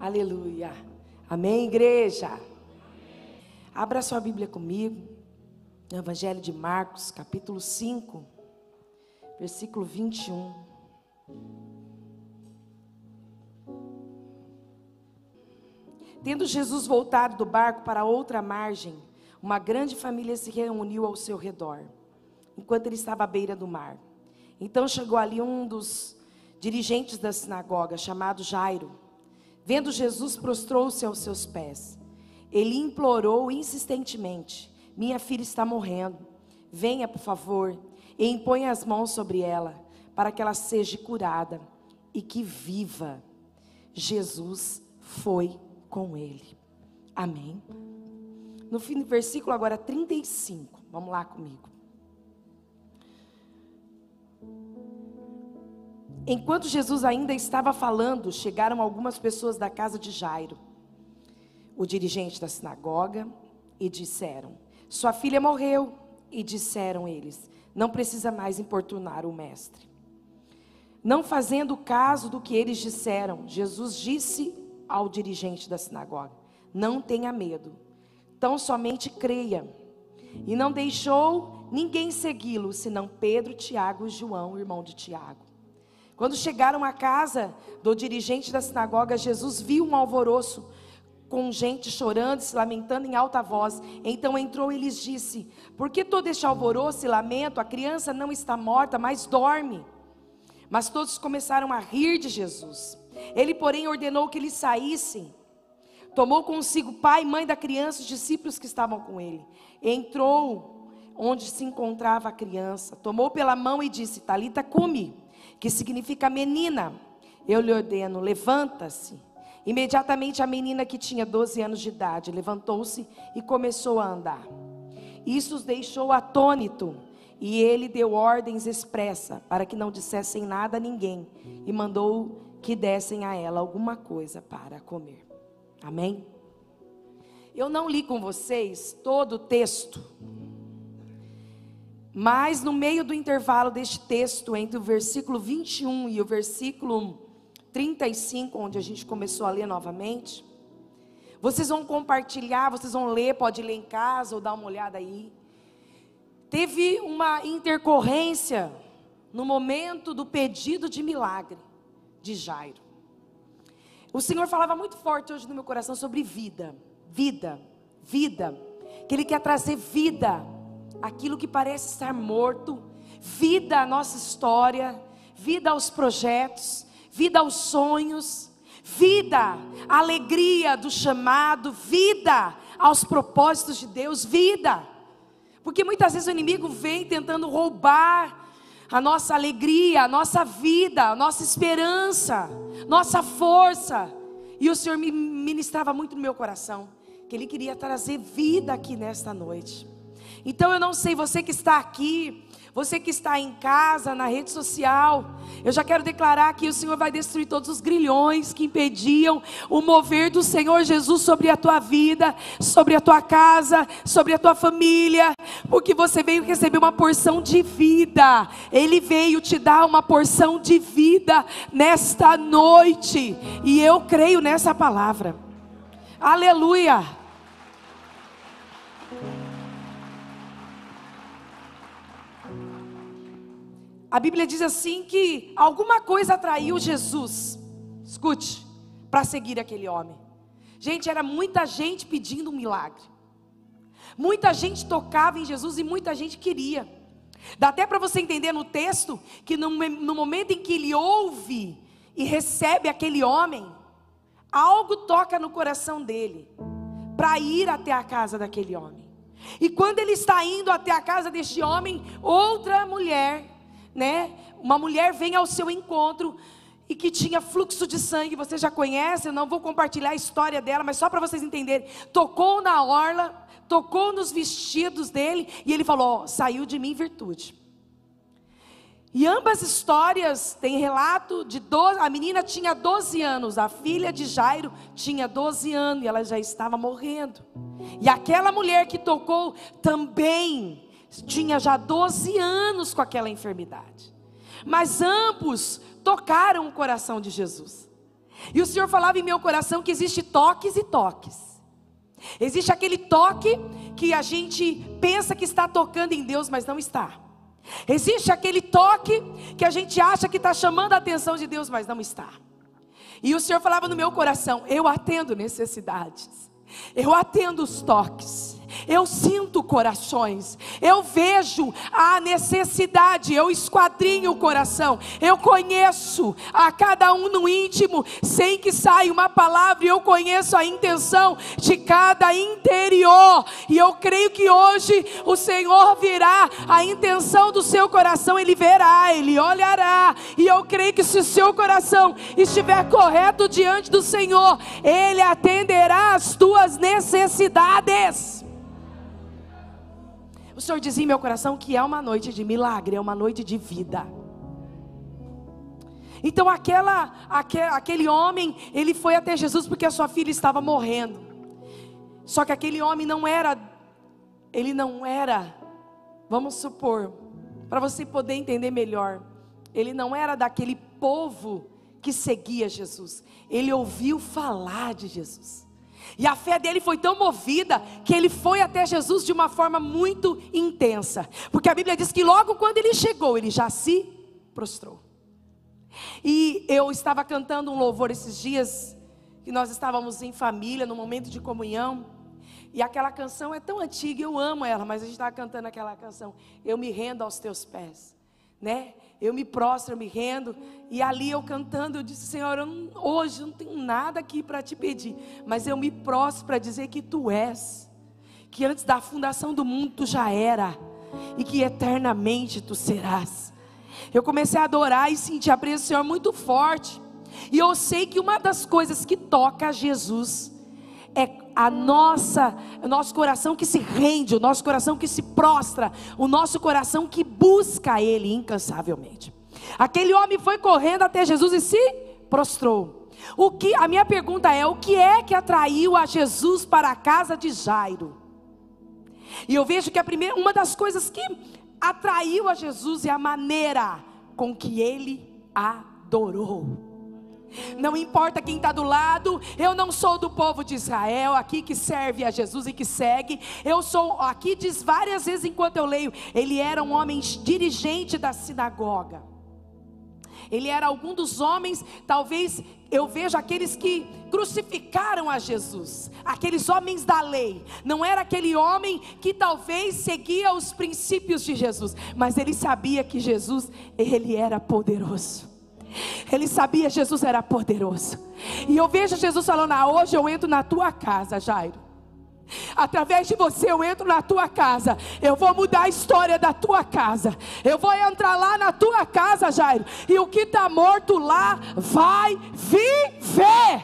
Aleluia. Amém, igreja? Abra sua Bíblia comigo, no Evangelho de Marcos, capítulo 5, versículo 21. Tendo Jesus voltado do barco para outra margem, uma grande família se reuniu ao seu redor, enquanto ele estava à beira do mar. Então chegou ali um dos dirigentes da sinagoga, chamado Jairo. Vendo Jesus, prostrou-se aos seus pés. Ele implorou insistentemente: Minha filha está morrendo. Venha, por favor, e impõe as mãos sobre ela, para que ela seja curada e que viva. Jesus foi com ele. Amém. No fim do versículo agora 35. Vamos lá comigo. Enquanto Jesus ainda estava falando, chegaram algumas pessoas da casa de Jairo, o dirigente da sinagoga, e disseram: Sua filha morreu. E disseram eles: Não precisa mais importunar o mestre. Não fazendo caso do que eles disseram, Jesus disse ao dirigente da sinagoga: Não tenha medo, tão somente creia. E não deixou ninguém segui-lo, senão Pedro, Tiago e João, irmão de Tiago. Quando chegaram à casa do dirigente da sinagoga, Jesus viu um alvoroço com gente chorando, se lamentando em alta voz. Então entrou e lhes disse: Por que todo este alvoroço e lamento? A criança não está morta, mas dorme. Mas todos começaram a rir de Jesus. Ele, porém, ordenou que eles saíssem. Tomou consigo pai e mãe da criança, os discípulos que estavam com ele. Entrou onde se encontrava a criança, tomou pela mão e disse: Talita, come que significa menina. Eu lhe ordeno, levanta-se. Imediatamente a menina que tinha 12 anos de idade levantou-se e começou a andar. Isso os deixou atônito, e ele deu ordens expressa para que não dissessem nada a ninguém e mandou que dessem a ela alguma coisa para comer. Amém? Eu não li com vocês todo o texto, mas no meio do intervalo deste texto, entre o versículo 21 e o versículo 35, onde a gente começou a ler novamente, vocês vão compartilhar, vocês vão ler, pode ler em casa ou dar uma olhada aí. Teve uma intercorrência no momento do pedido de milagre de Jairo. O Senhor falava muito forte hoje no meu coração sobre vida, vida, vida, que Ele quer trazer vida aquilo que parece estar morto, vida à nossa história, vida aos projetos, vida aos sonhos, vida à alegria do chamado, vida aos propósitos de Deus, vida. Porque muitas vezes o inimigo vem tentando roubar a nossa alegria, a nossa vida, a nossa esperança, nossa força. E o Senhor me ministrava muito no meu coração que Ele queria trazer vida aqui nesta noite. Então eu não sei, você que está aqui, você que está em casa, na rede social, eu já quero declarar que o Senhor vai destruir todos os grilhões que impediam o mover do Senhor Jesus sobre a tua vida, sobre a tua casa, sobre a tua família, porque você veio receber uma porção de vida. Ele veio te dar uma porção de vida nesta noite, e eu creio nessa palavra. Aleluia. A Bíblia diz assim que alguma coisa atraiu Jesus. Escute, para seguir aquele homem. Gente, era muita gente pedindo um milagre. Muita gente tocava em Jesus e muita gente queria. Dá até para você entender no texto que no, no momento em que ele ouve e recebe aquele homem, algo toca no coração dele para ir até a casa daquele homem. E quando ele está indo até a casa deste homem, outra mulher né? Uma mulher vem ao seu encontro e que tinha fluxo de sangue, você já conhece, eu não vou compartilhar a história dela, mas só para vocês entenderem. Tocou na orla, tocou nos vestidos dele e ele falou: saiu de mim virtude. E ambas histórias têm relato de 12, a menina tinha 12 anos, a filha de Jairo tinha 12 anos e ela já estava morrendo. E aquela mulher que tocou também tinha já 12 anos com aquela enfermidade. Mas ambos tocaram o coração de Jesus. E o Senhor falava em meu coração que existe toques e toques. Existe aquele toque que a gente pensa que está tocando em Deus, mas não está. Existe aquele toque que a gente acha que está chamando a atenção de Deus, mas não está. E o Senhor falava no meu coração: eu atendo necessidades, eu atendo os toques eu sinto corações, eu vejo a necessidade, eu esquadrinho o coração, eu conheço a cada um no íntimo, sem que saia uma palavra, eu conheço a intenção de cada interior, e eu creio que hoje o Senhor virá. A intenção do seu coração, Ele verá, Ele olhará, e eu creio que se o seu coração estiver correto diante do Senhor, Ele atenderá as tuas necessidades. O Senhor dizia em meu coração que é uma noite de milagre, é uma noite de vida. Então aquela, aquele, aquele homem, ele foi até Jesus porque a sua filha estava morrendo. Só que aquele homem não era, ele não era, vamos supor, para você poder entender melhor, ele não era daquele povo que seguia Jesus. Ele ouviu falar de Jesus. E a fé dele foi tão movida que ele foi até Jesus de uma forma muito intensa. Porque a Bíblia diz que logo quando ele chegou, ele já se prostrou. E eu estava cantando um louvor esses dias, que nós estávamos em família, no momento de comunhão. E aquela canção é tão antiga, eu amo ela, mas a gente estava cantando aquela canção. Eu me rendo aos teus pés, né? eu me prostro, eu me rendo. E ali eu cantando, eu disse: Senhor, eu não, hoje eu não tenho nada aqui para te pedir, mas eu me prostro para dizer que tu és, que antes da fundação do mundo tu já era, e que eternamente tu serás. Eu comecei a adorar e sentir a presença do Senhor muito forte. E eu sei que uma das coisas que toca a Jesus é a nossa, o nosso coração que se rende, o nosso coração que se prostra, o nosso coração que busca Ele incansavelmente. Aquele homem foi correndo até Jesus e se prostrou. O que a minha pergunta é: o que é que atraiu a Jesus para a casa de Jairo? E eu vejo que a primeira, uma das coisas que atraiu a Jesus é a maneira com que ele adorou. Não importa quem está do lado, eu não sou do povo de Israel, aqui que serve a Jesus e que segue. Eu sou, aqui diz várias vezes enquanto eu leio, ele era um homem dirigente da sinagoga. Ele era algum dos homens, talvez eu vejo aqueles que crucificaram a Jesus, aqueles homens da lei. Não era aquele homem que talvez seguia os princípios de Jesus, mas ele sabia que Jesus, ele era poderoso. Ele sabia Jesus era poderoso. E eu vejo Jesus falando: ah, hoje eu entro na tua casa, Jairo. Através de você eu entro na tua casa. Eu vou mudar a história da tua casa. Eu vou entrar lá na tua casa, Jairo. E o que está morto lá vai viver.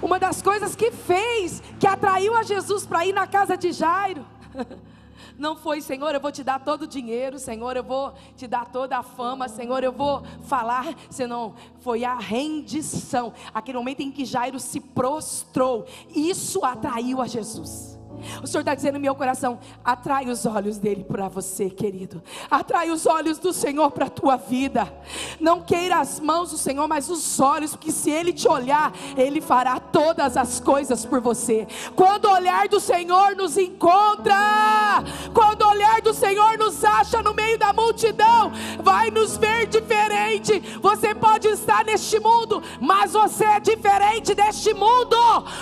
Uma das coisas que fez, que atraiu a Jesus para ir na casa de Jairo. Não foi, Senhor, eu vou te dar todo o dinheiro, Senhor, eu vou te dar toda a fama, Senhor, eu vou falar, senão foi a rendição, aquele momento em que Jairo se prostrou, isso atraiu a Jesus. O Senhor está dizendo no meu coração: atrai os olhos dele para você, querido. Atrai os olhos do Senhor para a tua vida. Não queira as mãos do Senhor, mas os olhos, porque se ele te olhar, ele fará todas as coisas por você. Quando o olhar do Senhor nos encontra, quando o olhar do Senhor nos acha no meio da multidão, vai nos ver diferente. Você pode estar neste mundo, mas você é diferente deste mundo.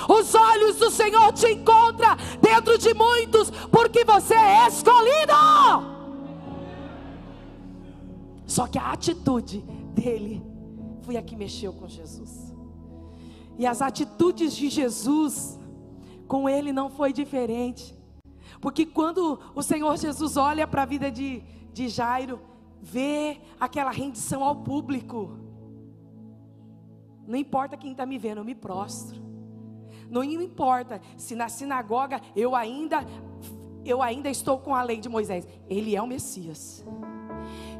Os olhos do Senhor te encontram dentro de muitos, porque você é escolhido. Só que a atitude dele foi a que mexeu com Jesus. E as atitudes de Jesus com ele não foi diferente. Porque quando o Senhor Jesus olha para a vida de, de Jairo, vê aquela rendição ao público. Não importa quem está me vendo, eu me prostro. Não importa se na sinagoga eu ainda eu ainda estou com a lei de Moisés. Ele é o Messias.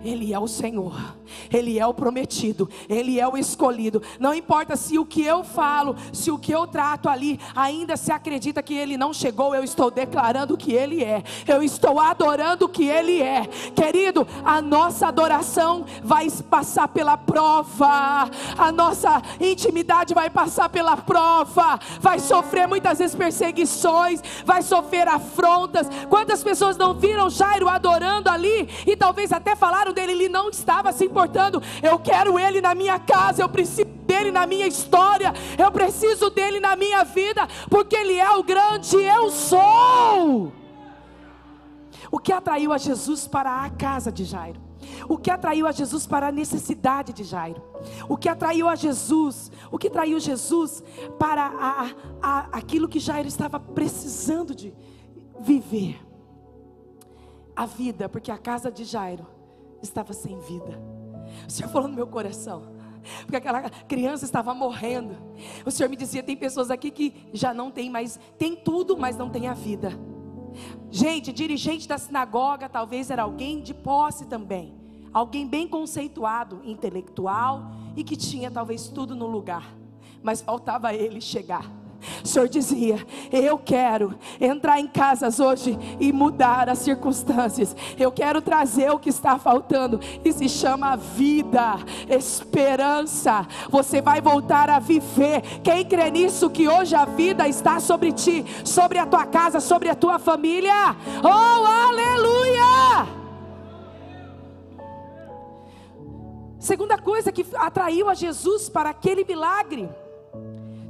Ele é o Senhor, Ele é o prometido, Ele é o escolhido. Não importa se o que eu falo, se o que eu trato ali, ainda se acredita que Ele não chegou, eu estou declarando que Ele é, eu estou adorando que Ele é. Querido, a nossa adoração vai passar pela prova, a nossa intimidade vai passar pela prova, vai sofrer muitas vezes perseguições, vai sofrer afrontas. Quantas pessoas não viram Jairo adorando ali e talvez até falaram dele, ele não estava se importando. Eu quero ele na minha casa, eu preciso dele na minha história, eu preciso dele na minha vida, porque ele é o grande eu sou. O que atraiu a Jesus para a casa de Jairo? O que atraiu a Jesus para a necessidade de Jairo? O que atraiu a Jesus? O que atraiu Jesus para a, a, aquilo que Jairo estava precisando de viver? A vida, porque a casa de Jairo estava sem vida. O Senhor falou no meu coração. Porque aquela criança estava morrendo. O Senhor me dizia: tem pessoas aqui que já não tem mais, tem tudo, mas não tem a vida. Gente, dirigente da sinagoga, talvez era alguém de posse também. Alguém bem conceituado, intelectual e que tinha talvez tudo no lugar. Mas faltava ele chegar. O Senhor dizia: Eu quero entrar em casas hoje e mudar as circunstâncias. Eu quero trazer o que está faltando. E se chama vida, esperança. Você vai voltar a viver. Quem crê nisso que hoje a vida está sobre ti, sobre a tua casa, sobre a tua família? Oh, aleluia! Segunda coisa que atraiu a Jesus para aquele milagre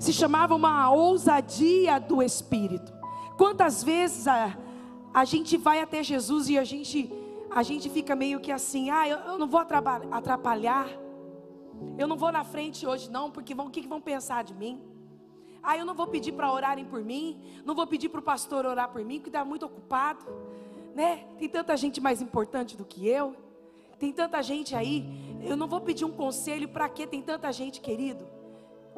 se chamava uma ousadia do Espírito. Quantas vezes a, a gente vai até Jesus e a gente, a gente fica meio que assim, ah, eu, eu não vou atrapalhar, eu não vou na frente hoje não, porque vão, o que, vão pensar de mim? Ah, eu não vou pedir para orarem por mim, não vou pedir para o pastor orar por mim, porque está muito ocupado, né? Tem tanta gente mais importante do que eu, tem tanta gente aí, eu não vou pedir um conselho para quê? Tem tanta gente, querido.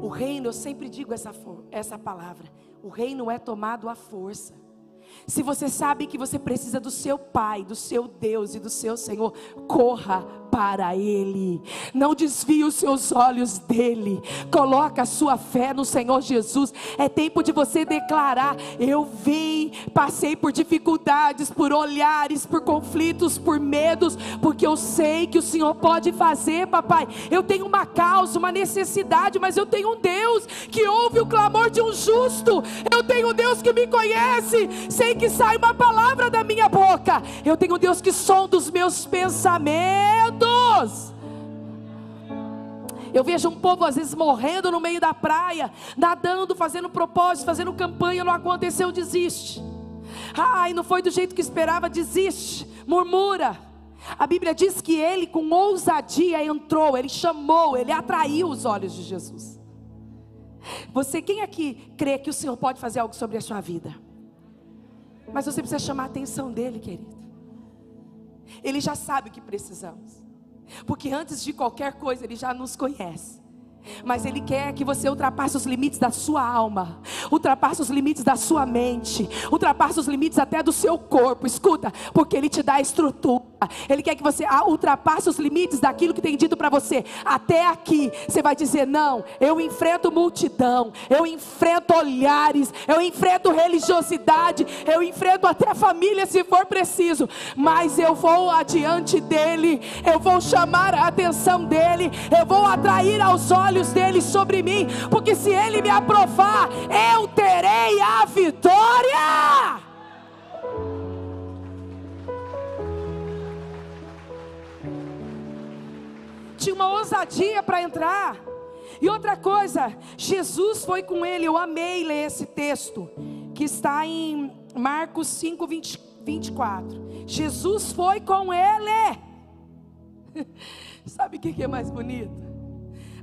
O reino, eu sempre digo essa, essa palavra: o reino é tomado à força. Se você sabe que você precisa do seu Pai, do seu Deus e do seu Senhor, corra para Ele. Não desvie os seus olhos dele. Coloca a sua fé no Senhor Jesus. É tempo de você declarar: Eu vim, passei por dificuldades, por olhares, por conflitos, por medos, porque eu sei que o Senhor pode fazer, papai. Eu tenho uma causa, uma necessidade, mas eu tenho um Deus que ouve o clamor de um justo. Eu tenho um Deus que me conhece, sem que saia uma palavra da minha boca. Eu tenho um Deus que sonda os meus pensamentos todos. Eu vejo um povo às vezes morrendo no meio da praia, nadando, fazendo propósito, fazendo campanha, não aconteceu, desiste. Ai, não foi do jeito que esperava, desiste, murmura. A Bíblia diz que ele com ousadia entrou, ele chamou, ele atraiu os olhos de Jesus. Você, quem aqui crê que o Senhor pode fazer algo sobre a sua vida? Mas você precisa chamar a atenção dele, querido. Ele já sabe o que precisamos. Porque antes de qualquer coisa, Ele já nos conhece. Mas Ele quer que você ultrapasse os limites da sua alma, ultrapasse os limites da sua mente, ultrapasse os limites até do seu corpo. Escuta, porque Ele te dá estrutura. Ele quer que você ultrapasse os limites daquilo que tem dito para você. Até aqui, você vai dizer: não, eu enfrento multidão, eu enfrento olhares, eu enfrento religiosidade, eu enfrento até família se for preciso, mas eu vou adiante dele, eu vou chamar a atenção dele, eu vou atrair aos olhos olhos dele sobre mim, porque se ele me aprovar, eu terei a vitória. Tinha uma ousadia para entrar. E outra coisa, Jesus foi com ele. Eu amei ler esse texto, que está em Marcos 5, 20, 24. Jesus foi com ele. Sabe o que é mais bonito?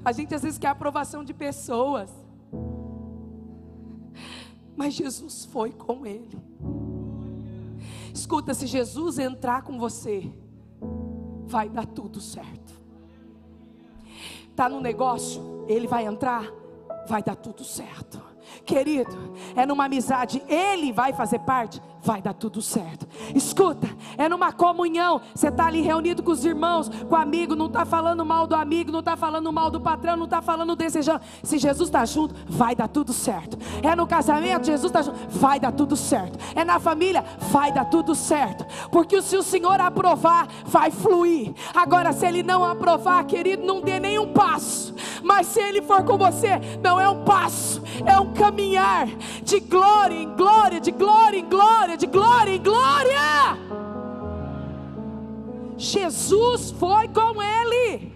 A gente às vezes quer a aprovação de pessoas. Mas Jesus foi com ele. Escuta, se Jesus entrar com você, vai dar tudo certo. Tá no negócio, ele vai entrar, vai dar tudo certo. Querido, é numa amizade, ele vai fazer parte, vai dar tudo certo. Escuta, é numa comunhão, você está ali reunido com os irmãos, com o amigo, não está falando mal do amigo, não está falando mal do patrão, não está falando desejando. Se Jesus está junto, vai dar tudo certo. É no casamento, Jesus está junto, vai dar tudo certo. É na família, vai dar tudo certo. Porque se o Senhor aprovar, vai fluir. Agora, se Ele não aprovar, querido, não dê nenhum passo. Mas se Ele for com você, não é um passo, é um caminhar de glória em glória, de glória em glória, de glória em glória. Jesus foi com ele.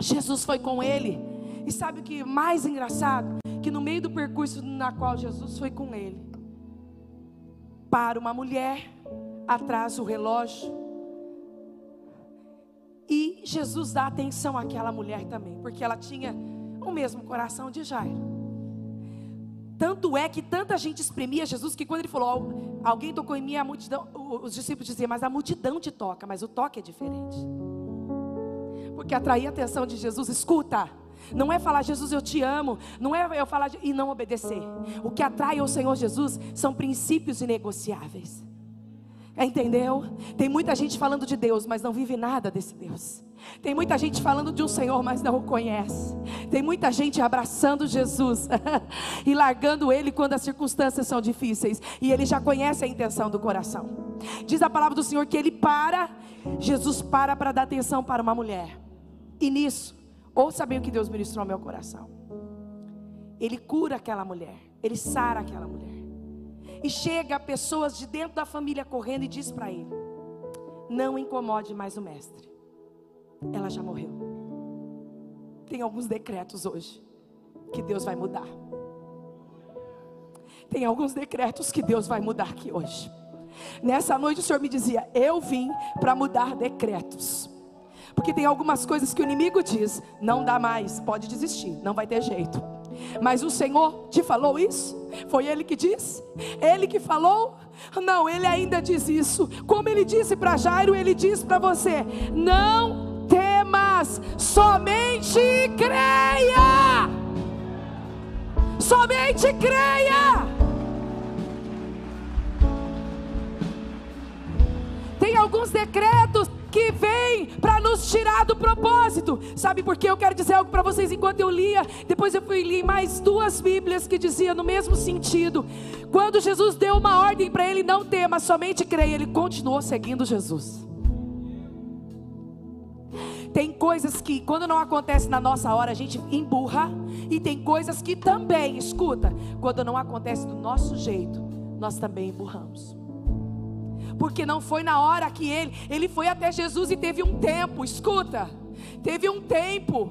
Jesus foi com ele. E sabe o que é mais engraçado? Que no meio do percurso na qual Jesus foi com ele, para uma mulher atrás o relógio. E Jesus dá atenção àquela mulher também, porque ela tinha mesmo coração de Jairo. Tanto é que tanta gente exprimia Jesus que quando ele falou, alguém tocou em mim, a multidão, os discípulos diziam, mas a multidão te toca, mas o toque é diferente. Porque atrair a atenção de Jesus, escuta, não é falar Jesus eu te amo, não é eu falar e não obedecer. O que atrai ao Senhor Jesus são princípios inegociáveis. Entendeu? Tem muita gente falando de Deus, mas não vive nada desse Deus. Tem muita gente falando de um Senhor, mas não o conhece. Tem muita gente abraçando Jesus e largando Ele quando as circunstâncias são difíceis. E Ele já conhece a intenção do coração. Diz a palavra do Senhor que Ele para, Jesus para para dar atenção para uma mulher. E nisso, ouça bem o que Deus ministrou ao meu coração. Ele cura aquela mulher, Ele sara aquela mulher. E chega pessoas de dentro da família correndo e diz para ele: Não incomode mais o mestre. Ela já morreu. Tem alguns decretos hoje que Deus vai mudar. Tem alguns decretos que Deus vai mudar aqui hoje. Nessa noite o Senhor me dizia: Eu vim para mudar decretos. Porque tem algumas coisas que o inimigo diz: Não dá mais, pode desistir, não vai ter jeito. Mas o Senhor te falou isso? Foi Ele que disse? Ele que falou? Não, Ele ainda diz isso. Como Ele disse para Jairo, Ele diz para você: Não temas, somente creia. Somente creia. Tem alguns decretos que vem para nos tirar do propósito. Sabe por quê? Eu quero dizer algo para vocês enquanto eu lia. Depois eu fui ler mais duas Bíblias que diziam no mesmo sentido. Quando Jesus deu uma ordem para ele não ter, mas somente creia, ele continuou seguindo Jesus. Tem coisas que, quando não acontece na nossa hora, a gente emburra. E tem coisas que também, escuta, quando não acontece do nosso jeito, nós também emburramos porque não foi na hora que ele, ele foi até Jesus e teve um tempo, escuta, teve um tempo.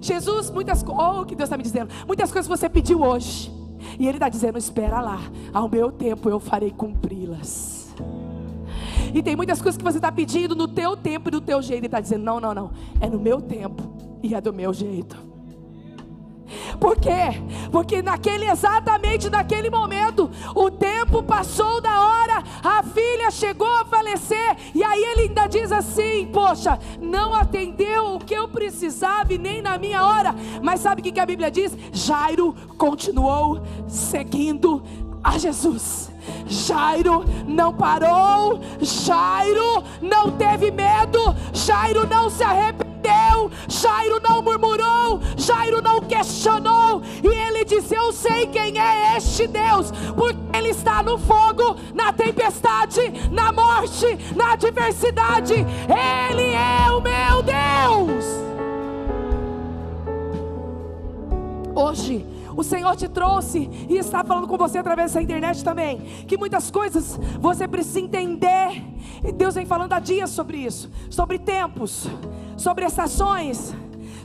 Jesus, muitas coisas, oh, que Deus está me dizendo, muitas coisas você pediu hoje, e Ele está dizendo: espera lá, ao meu tempo eu farei cumpri-las. E tem muitas coisas que você está pedindo no teu tempo e do teu jeito, Ele está dizendo: não, não, não, é no meu tempo e é do meu jeito. Por quê? Porque naquele exatamente naquele momento, o tempo passou da hora, a filha chegou a falecer, e aí ele ainda diz assim: Poxa, não atendeu o que eu precisava e nem na minha hora. Mas sabe o que a Bíblia diz? Jairo continuou seguindo a Jesus. Jairo não parou, Jairo não teve medo, Jairo não se arrependeu, Jairo não murmurou, Jairo não questionou, e ele disse: Eu sei quem é este Deus, porque ele está no fogo, na tempestade, na morte, na adversidade, Ele é o meu Deus. Hoje, o Senhor te trouxe e está falando com você através dessa internet também. Que muitas coisas você precisa entender. E Deus vem falando há dias sobre isso, sobre tempos, sobre estações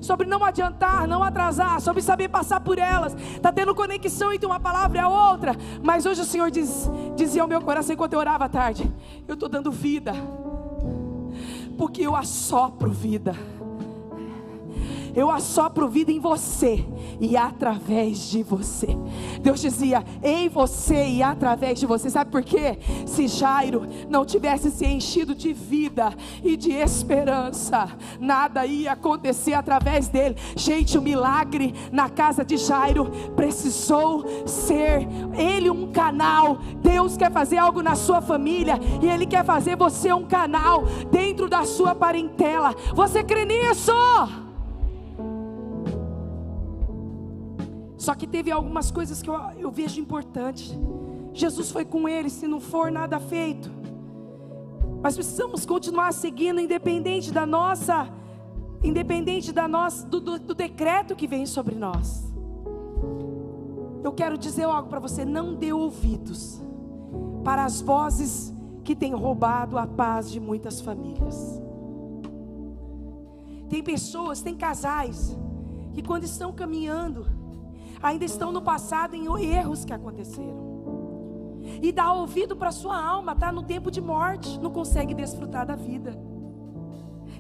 sobre não adiantar, não atrasar, sobre saber passar por elas. Está tendo conexão entre uma palavra e a outra. Mas hoje o Senhor diz, dizia ao meu coração enquanto eu orava à tarde: Eu estou dando vida, porque eu assopro vida. Eu assopro vida em você e através de você. Deus dizia: em você e através de você. Sabe por quê? Se Jairo não tivesse se enchido de vida e de esperança, nada ia acontecer através dele. Gente, o milagre na casa de Jairo precisou ser ele um canal. Deus quer fazer algo na sua família e ele quer fazer você um canal dentro da sua parentela. Você crê nisso? Só que teve algumas coisas que eu, eu vejo importante. Jesus foi com ele, se não for nada feito. Mas precisamos continuar seguindo, independente da nossa, independente da nossa, do, do, do decreto que vem sobre nós. Eu quero dizer algo para você: não dê ouvidos para as vozes que têm roubado a paz de muitas famílias. Tem pessoas, tem casais, que quando estão caminhando, ainda estão no passado em erros que aconteceram. E dá ouvido para sua alma, está no tempo de morte, não consegue desfrutar da vida.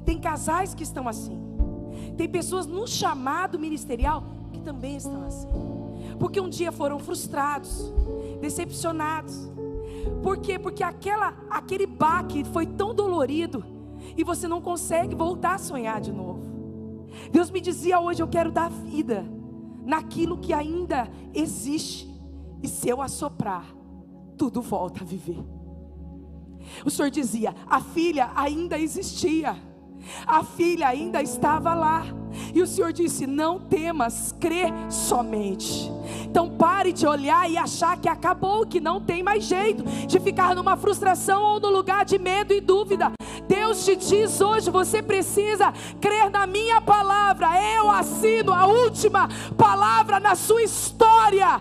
Tem casais que estão assim. Tem pessoas no chamado ministerial que também estão assim. Porque um dia foram frustrados, decepcionados. Por quê? Porque aquela, aquele baque foi tão dolorido e você não consegue voltar a sonhar de novo. Deus me dizia hoje: eu quero dar vida naquilo que ainda existe, e se eu assoprar, tudo volta a viver. O Senhor dizia: a filha ainda existia, a filha ainda estava lá. E o Senhor disse: Não temas, crê somente. Então pare de olhar e achar que acabou, que não tem mais jeito, de ficar numa frustração ou no lugar de medo e dúvida. Deus te diz hoje: você precisa crer na minha palavra. Eu assino a última palavra na sua história.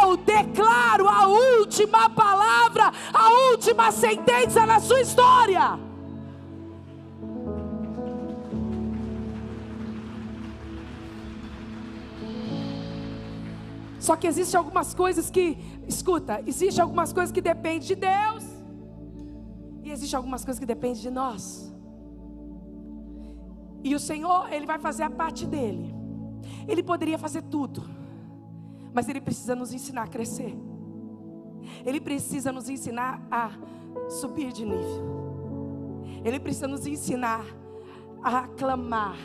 Eu declaro a última palavra, a última sentença na sua história. Só que existem algumas coisas que, escuta, existem algumas coisas que dependem de Deus. E existem algumas coisas que dependem de nós. E o Senhor, Ele vai fazer a parte dele. Ele poderia fazer tudo. Mas Ele precisa nos ensinar a crescer. Ele precisa nos ensinar a subir de nível. Ele precisa nos ensinar a clamar.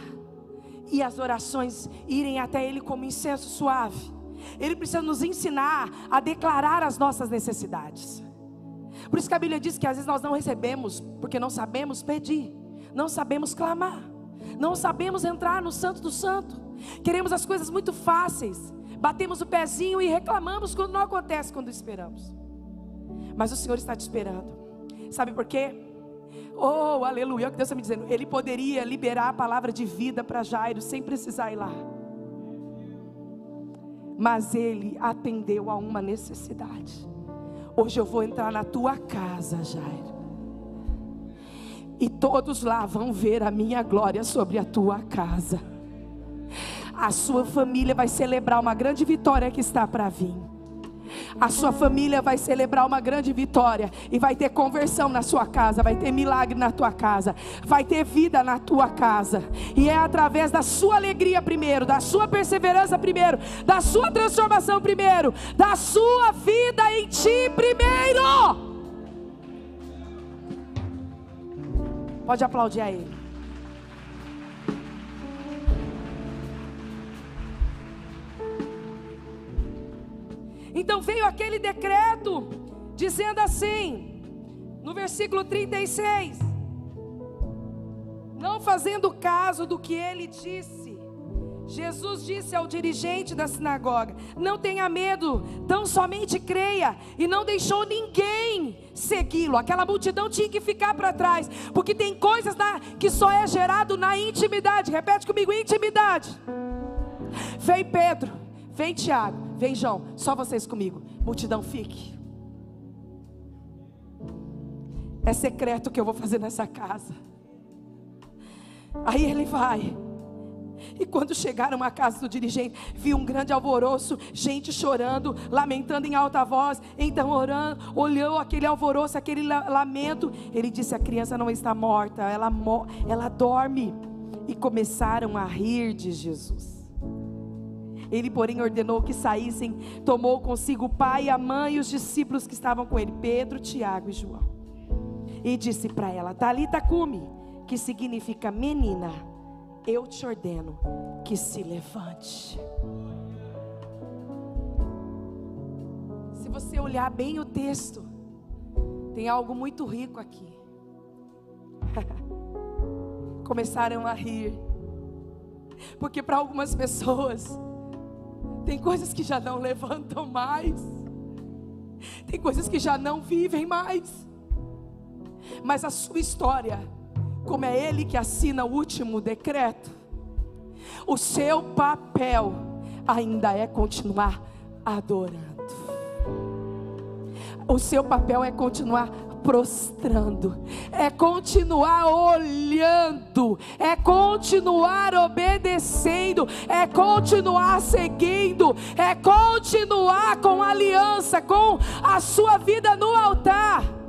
E as orações irem até Ele como incenso suave. Ele precisa nos ensinar a declarar as nossas necessidades. Por isso que a Bíblia diz que às vezes nós não recebemos porque não sabemos pedir, não sabemos clamar, não sabemos entrar no Santo do Santo. Queremos as coisas muito fáceis, batemos o pezinho e reclamamos quando não acontece quando esperamos. Mas o Senhor está te esperando. Sabe por quê? Oh, aleluia, o que Deus está me dizendo. Ele poderia liberar a palavra de vida para Jairo sem precisar ir lá mas ele atendeu a uma necessidade. Hoje eu vou entrar na tua casa, Jairo. E todos lá vão ver a minha glória sobre a tua casa. A sua família vai celebrar uma grande vitória que está para vir. A sua família vai celebrar uma grande vitória e vai ter conversão na sua casa, vai ter milagre na tua casa, vai ter vida na tua casa. E é através da sua alegria primeiro, da sua perseverança primeiro, da sua transformação primeiro, da sua vida em ti primeiro. Pode aplaudir a ele. Então veio aquele decreto dizendo assim, no versículo 36, não fazendo caso do que ele disse, Jesus disse ao dirigente da sinagoga: Não tenha medo, tão somente creia. E não deixou ninguém segui-lo. Aquela multidão tinha que ficar para trás, porque tem coisas na, que só é gerado na intimidade. Repete comigo: intimidade. Vem Pedro, vem Tiago, Vem, João, só vocês comigo. Multidão, fique. É secreto o que eu vou fazer nessa casa. Aí ele vai. E quando chegaram à casa do dirigente, viu um grande alvoroço, gente chorando, lamentando em alta voz. Então, orando, olhou aquele alvoroço, aquele lamento. Ele disse: A criança não está morta, ela, ela dorme. e começaram a rir de Jesus. Ele, porém, ordenou que saíssem, tomou consigo o pai, a mãe e os discípulos que estavam com ele, Pedro, Tiago e João. E disse para ela: Talita cume, que significa menina, eu te ordeno que se levante. Se você olhar bem o texto, tem algo muito rico aqui. Começaram a rir, porque para algumas pessoas, tem coisas que já não levantam mais. Tem coisas que já não vivem mais. Mas a sua história, como é Ele que assina o último decreto, o seu papel ainda é continuar adorando. O seu papel é continuar prostrando, é continuar olhando, é continuar obedecendo, é continuar seguindo, é continuar com aliança, com a sua vida no altar.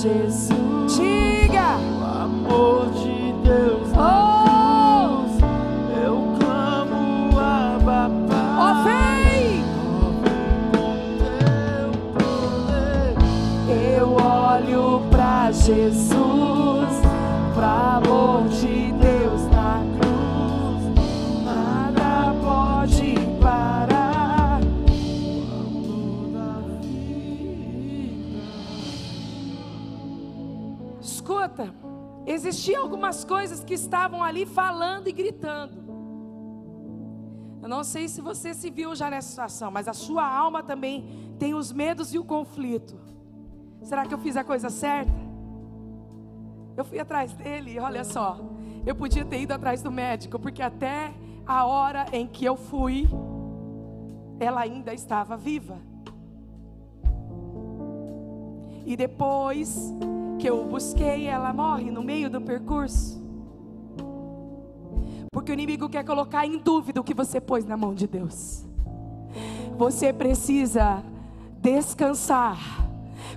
Jesus. Diga, o amor de Deus oh, cruz. Eu clamo a ó, papai. vem. Com teu poder. Eu olho pra Jesus, pra amor de Deus existiam algumas coisas que estavam ali falando e gritando. Eu não sei se você se viu já nessa situação, mas a sua alma também tem os medos e o conflito. Será que eu fiz a coisa certa? Eu fui atrás dele, olha só. Eu podia ter ido atrás do médico, porque até a hora em que eu fui, ela ainda estava viva. E depois que eu busquei, ela morre no meio do percurso. Porque o inimigo quer colocar em dúvida o que você pôs na mão de Deus. Você precisa descansar,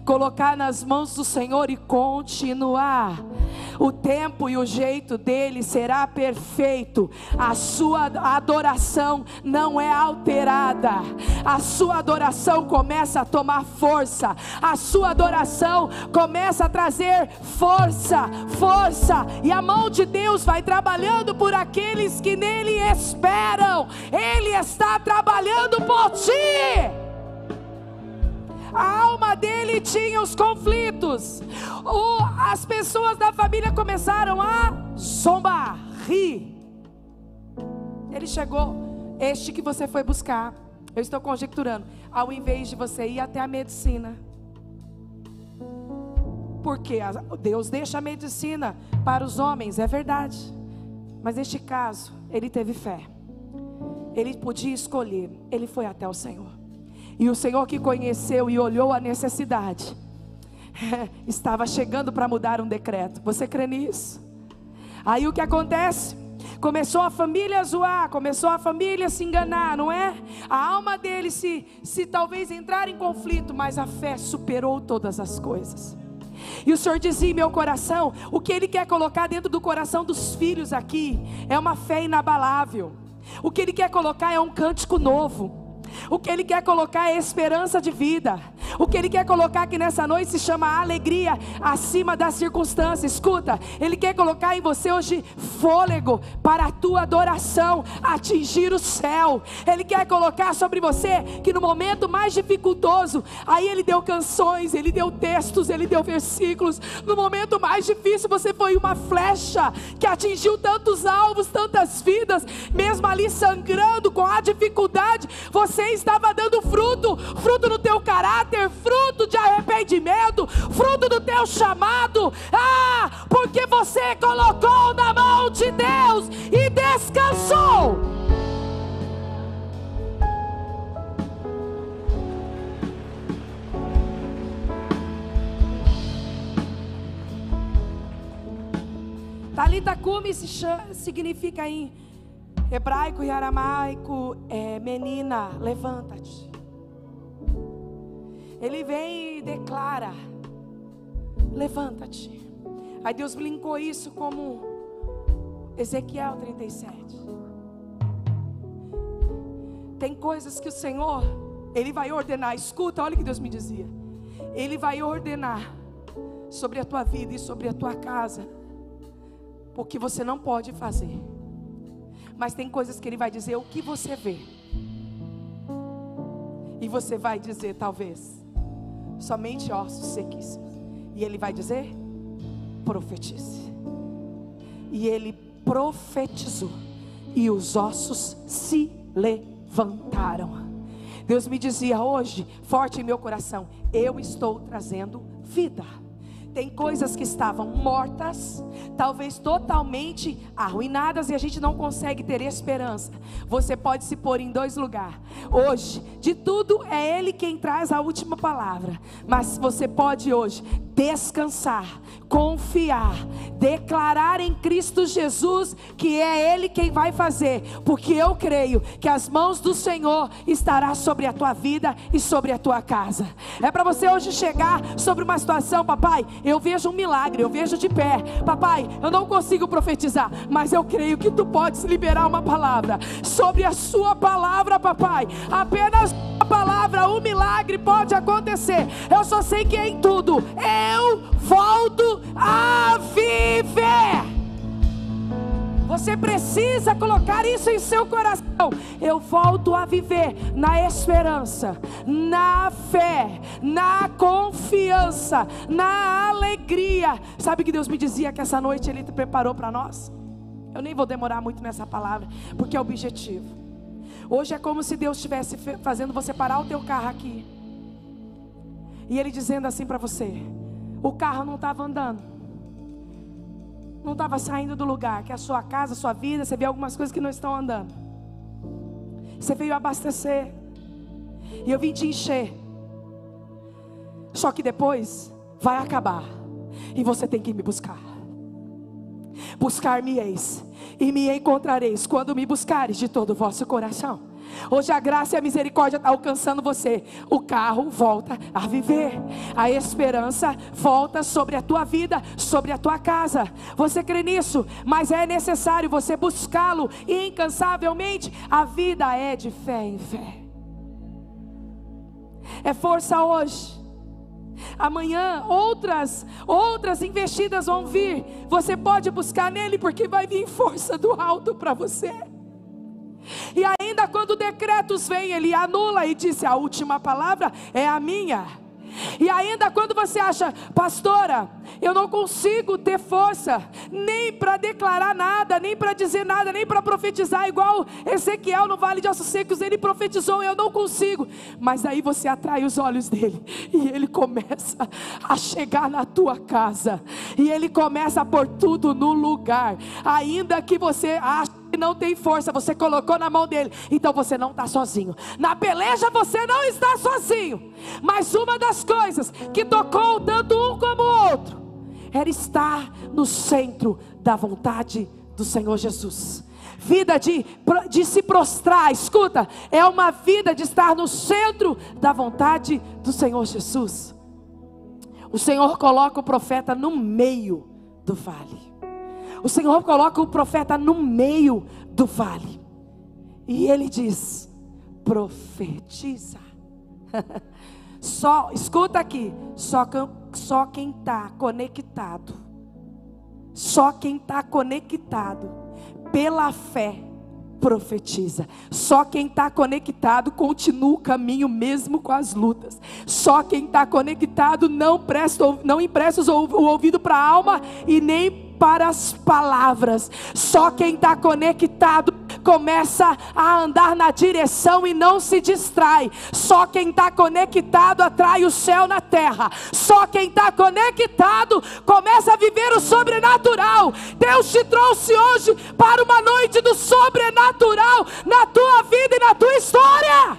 colocar nas mãos do Senhor e continuar. O tempo e o jeito dele será perfeito. A sua adoração não é alterada. A sua adoração começa a tomar força. A sua adoração começa a trazer força, força. E a mão de Deus vai trabalhando por aqueles que nele esperam. Ele está trabalhando por ti. A alma dele tinha os conflitos. O- as pessoas da família começaram a zombar, rir. Ele chegou, este que você foi buscar. Eu estou conjecturando. Ao invés de você ir até a medicina. Porque Deus deixa a medicina para os homens, é verdade. Mas neste caso, ele teve fé. Ele podia escolher, ele foi até o Senhor. E o Senhor que conheceu e olhou a necessidade, estava chegando para mudar um decreto. Você crê nisso? Aí o que acontece? Começou a família a zoar, começou a família a se enganar, não é? A alma dele se, se talvez entrar em conflito, mas a fé superou todas as coisas. E o Senhor dizia em meu coração: o que Ele quer colocar dentro do coração dos filhos aqui é uma fé inabalável. O que Ele quer colocar é um cântico novo. O que Ele quer colocar é esperança de vida. O que Ele quer colocar aqui nessa noite se chama alegria acima das circunstâncias. Escuta, Ele quer colocar em você hoje fôlego para a tua adoração atingir o céu. Ele quer colocar sobre você que no momento mais dificultoso, aí Ele deu canções, Ele deu textos, Ele deu versículos. No momento mais difícil, você foi uma flecha que atingiu tantos alvos, tantas vidas, mesmo ali sangrando com a dificuldade, você estava dando fruto, fruto no teu caráter, fruto seu chamado. Ah, porque você colocou na mão de Deus e descansou. Talita Kumi significa em hebraico e aramaico é menina, levanta-te. Ele vem e declara: levanta-te. Aí Deus brincou isso como Ezequiel 37. Tem coisas que o Senhor, Ele vai ordenar. Escuta, olha o que Deus me dizia. Ele vai ordenar sobre a tua vida e sobre a tua casa, porque você não pode fazer. Mas tem coisas que Ele vai dizer o que você vê. E você vai dizer, talvez, somente ossos sequíssimos. E ele vai dizer: profetize. E ele profetizou, e os ossos se levantaram. Deus me dizia hoje, forte em meu coração: eu estou trazendo vida. Tem coisas que estavam mortas, talvez totalmente arruinadas e a gente não consegue ter esperança. Você pode se pôr em dois lugares. Hoje, de tudo é Ele quem traz a última palavra, mas você pode hoje descansar, confiar, declarar em Cristo Jesus que é Ele quem vai fazer, porque eu creio que as mãos do Senhor estará sobre a tua vida e sobre a tua casa. É para você hoje chegar sobre uma situação, papai. Eu vejo um milagre, eu vejo de pé, papai. Eu não consigo profetizar, mas eu creio que tu podes liberar uma palavra sobre a sua palavra, papai. Apenas a palavra, um milagre pode acontecer. Eu só sei que é em tudo eu volto a viver. Você precisa colocar isso em seu coração. Eu volto a viver na esperança, na fé, na confiança, na alegria. Sabe que Deus me dizia que essa noite Ele te preparou para nós? Eu nem vou demorar muito nessa palavra, porque é objetivo. Hoje é como se Deus estivesse fazendo você parar o teu carro aqui. E Ele dizendo assim para você: o carro não estava andando. Não estava saindo do lugar, que é a sua casa, a sua vida, você vê algumas coisas que não estão andando. Você veio abastecer. E eu vim te encher. Só que depois vai acabar. E você tem que me buscar. Buscar-me-eis e me encontrareis quando me buscares de todo o vosso coração. Hoje a graça e a misericórdia está alcançando você. O carro volta a viver. A esperança volta sobre a tua vida, sobre a tua casa. Você crê nisso? Mas é necessário você buscá-lo incansavelmente. A vida é de fé em fé. É força hoje. Amanhã outras outras investidas vão vir. Você pode buscar nele porque vai vir força do alto para você. E ainda quando decretos vêm, ele anula e disse: a última palavra é a minha. E ainda quando você acha, pastora, eu não consigo ter força, nem para declarar nada, nem para dizer nada, nem para profetizar, igual Ezequiel no vale de ossos secos, ele profetizou, eu não consigo. Mas aí você atrai os olhos dele, e ele começa a chegar na tua casa, e ele começa a pôr tudo no lugar, ainda que você ache não tem força, você colocou na mão dele, então você não está sozinho. Na peleja você não está sozinho. Mas uma das coisas que tocou tanto um como o outro era estar no centro da vontade do Senhor Jesus. Vida de, de se prostrar, escuta, é uma vida de estar no centro da vontade do Senhor Jesus. O Senhor coloca o profeta no meio do vale. O Senhor coloca o profeta no meio do vale. E ele diz: profetiza. só, escuta aqui, só, só quem está conectado, só quem está conectado pela fé profetiza. Só quem está conectado continua o caminho mesmo com as lutas. Só quem está conectado não presta, não empresta o ouvido para a alma e nem para as palavras. Só quem está conectado começa a andar na direção e não se distrai. Só quem está conectado atrai o céu na terra. Só quem está conectado começa a viver o sobrenatural. Deus te trouxe hoje para uma noite do sobrenatural na tua vida e na tua história.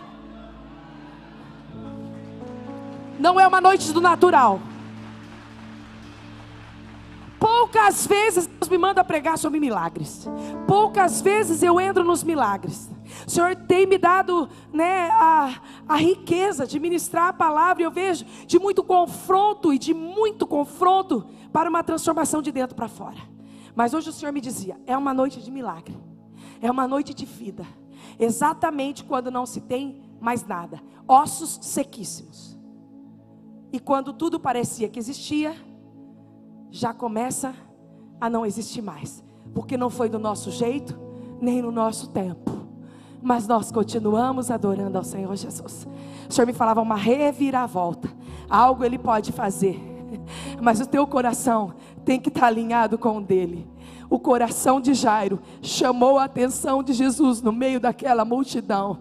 Não é uma noite do natural. Poucas vezes Deus me manda pregar sobre milagres. Poucas vezes eu entro nos milagres. O Senhor tem me dado né, a, a riqueza de ministrar a palavra. E eu vejo de muito confronto e de muito confronto para uma transformação de dentro para fora. Mas hoje o Senhor me dizia: é uma noite de milagre, é uma noite de vida. Exatamente quando não se tem mais nada, ossos sequíssimos. E quando tudo parecia que existia, já começa a não existir mais, porque não foi do nosso jeito, nem no nosso tempo. Mas nós continuamos adorando ao Senhor Jesus. O Senhor me falava uma reviravolta. Algo Ele pode fazer, mas o teu coração tem que estar alinhado com o dele. O coração de Jairo chamou a atenção de Jesus no meio daquela multidão.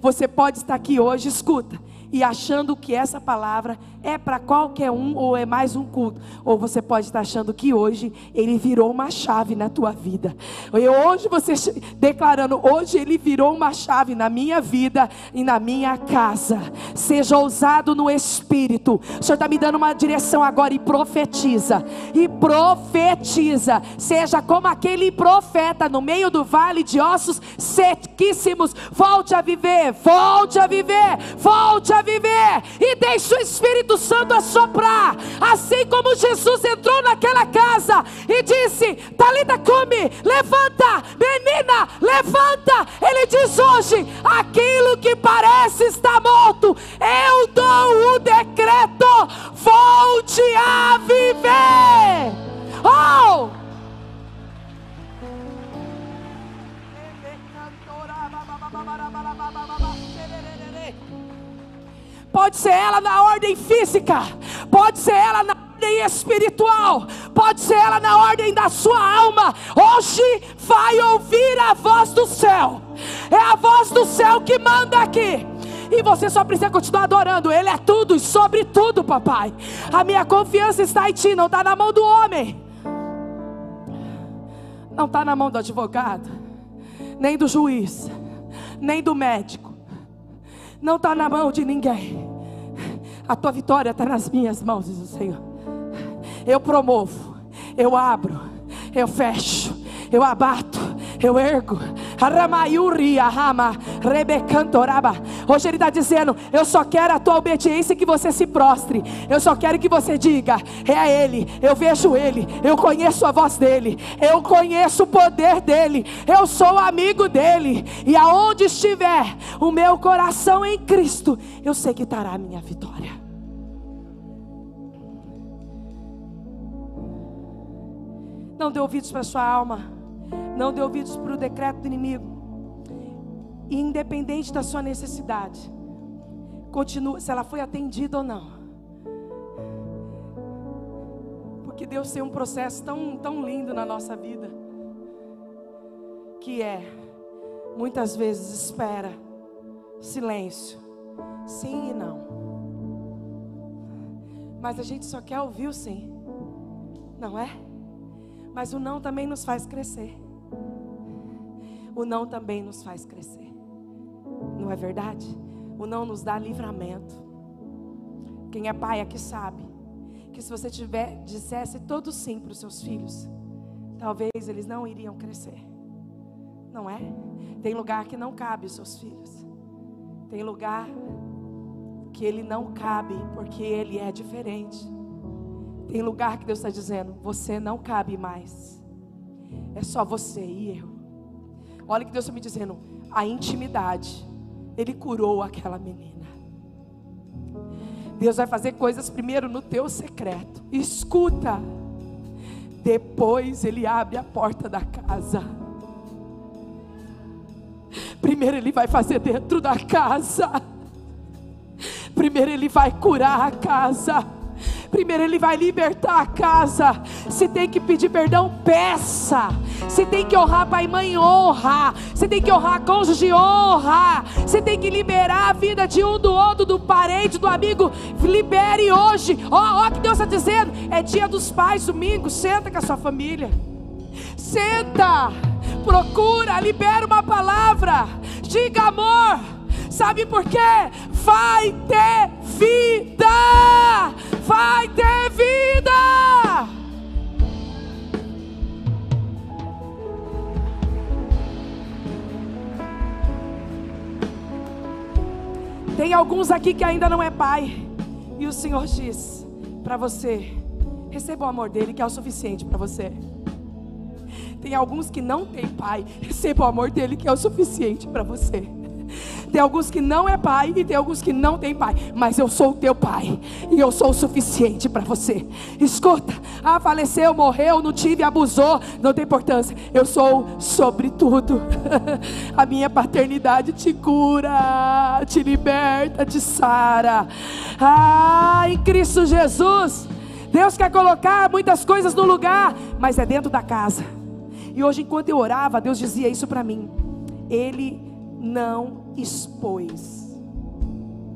Você pode estar aqui hoje, escuta, e achando que essa palavra é para qualquer um ou é mais um culto, ou você pode estar achando que hoje ele virou uma chave na tua vida. E hoje você declarando, hoje ele virou uma chave na minha vida e na minha casa. Seja ousado no espírito. O Senhor está me dando uma direção agora e profetiza. E profetiza. Seja como aquele profeta no meio do vale de ossos sequíssimos. Volte a viver, volte a viver, volte a viver. E deixe o Espírito Santo assoprar. Assim como Jesus entrou naquela casa e disse: Talita, come, levanta, menina, levanta. Ele diz hoje: aquilo que parece estar morto, eu dou o decreto, volte a viver. Oh! Pode ser ela na ordem física, pode ser ela na ordem espiritual, pode ser ela na ordem da sua alma. Hoje vai ouvir a voz do céu. É a voz do céu que manda aqui. E você só precisa continuar adorando. Ele é tudo e sobre tudo, papai. A minha confiança está em ti, não está na mão do homem. Não está na mão do advogado, nem do juiz, nem do médico não está na mão de ninguém. A tua vitória está nas minhas mãos, diz o Senhor. Eu promovo, eu abro, eu fecho, eu abato, eu ergo. Hoje ele está dizendo: Eu só quero a tua obediência que você se prostre. Eu só quero que você diga: É Ele, eu vejo Ele, eu conheço a voz dEle, eu conheço o poder dEle, eu sou amigo dEle. E aonde estiver o meu coração em Cristo, eu sei que estará a minha vitória. Não dê ouvidos para sua alma. Não dê ouvidos para o decreto do inimigo. E independente da sua necessidade, continua se ela foi atendida ou não. Porque Deus tem um processo tão, tão lindo na nossa vida. Que é, muitas vezes espera, silêncio, sim e não. Mas a gente só quer ouvir o sim, não é? Mas o não também nos faz crescer o não também nos faz crescer. Não é verdade? O não nos dá livramento. Quem é pai aqui sabe que se você tiver dissesse todo sim para os seus filhos, talvez eles não iriam crescer. Não é? Tem lugar que não cabe os seus filhos. Tem lugar que ele não cabe porque ele é diferente. Tem lugar que Deus está dizendo: você não cabe mais. É só você e eu. Olha que Deus está me dizendo: a intimidade. Ele curou aquela menina. Deus vai fazer coisas primeiro no teu secreto. Escuta. Depois Ele abre a porta da casa. Primeiro Ele vai fazer dentro da casa. Primeiro Ele vai curar a casa. Primeiro Ele vai libertar a casa. Se tem que pedir perdão, peça Se tem que honrar pai e mãe, honra. Se tem que honrar cônjuge, honra. Se tem que liberar a vida de um do outro, do parente, do amigo, libere hoje. Ó, oh, oh, que Deus está dizendo: é dia dos pais, domingo. Senta com a sua família. Senta, procura, libera uma palavra. Diga amor. Sabe por quê? Vai ter vida. Vai ter vida. Tem alguns aqui que ainda não é pai. E o Senhor diz para você: receba o amor dele, que é o suficiente para você. Tem alguns que não têm pai, receba o amor dele, que é o suficiente para você. Tem alguns que não é pai e tem alguns que não tem pai, mas eu sou o teu pai e eu sou o suficiente para você. Escuta, ah, faleceu, morreu, não tive, abusou, não tem importância. Eu sou sobretudo. A minha paternidade te cura, te liberta, te sara. Ah, em Cristo Jesus. Deus quer colocar muitas coisas no lugar, mas é dentro da casa. E hoje, enquanto eu orava, Deus dizia isso para mim. Ele não expôs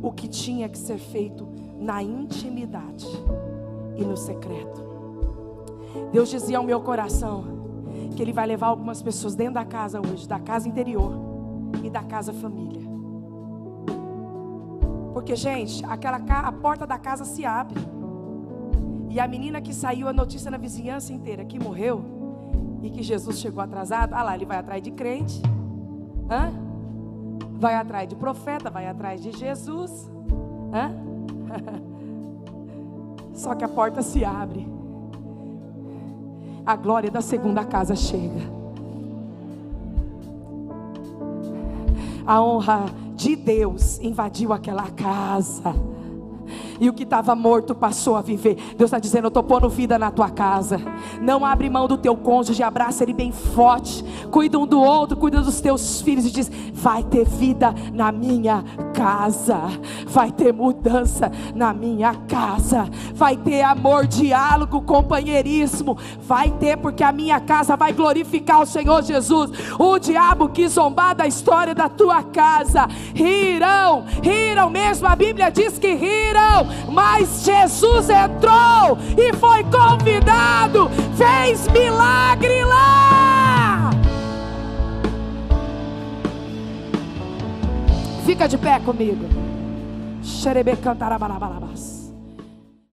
o que tinha que ser feito na intimidade e no secreto. Deus dizia ao meu coração que Ele vai levar algumas pessoas dentro da casa hoje, da casa interior e da casa família. Porque, gente, aquela a porta da casa se abre. E a menina que saiu a notícia na vizinhança inteira que morreu e que Jesus chegou atrasado, ah lá, ele vai atrás de crente. Hã? Vai atrás de profeta, vai atrás de Jesus. Hã? Só que a porta se abre. A glória da segunda casa chega. A honra de Deus invadiu aquela casa e o que estava morto passou a viver. Deus está dizendo: Eu estou pondo vida na tua casa. Não abre mão do teu cônjuge, abraça ele bem forte. Cuida um do outro, cuida dos teus filhos e diz: Vai ter vida na minha casa, vai ter mudança na minha casa, vai ter amor, diálogo, companheirismo, vai ter, porque a minha casa vai glorificar o Senhor Jesus. O diabo que zombar da história da tua casa, rirão, riram mesmo. A Bíblia diz que riram mas Jesus entrou e foi convidado, fez milagre lá. Fica de pé comigo. Xerebe cantarabalabalabas.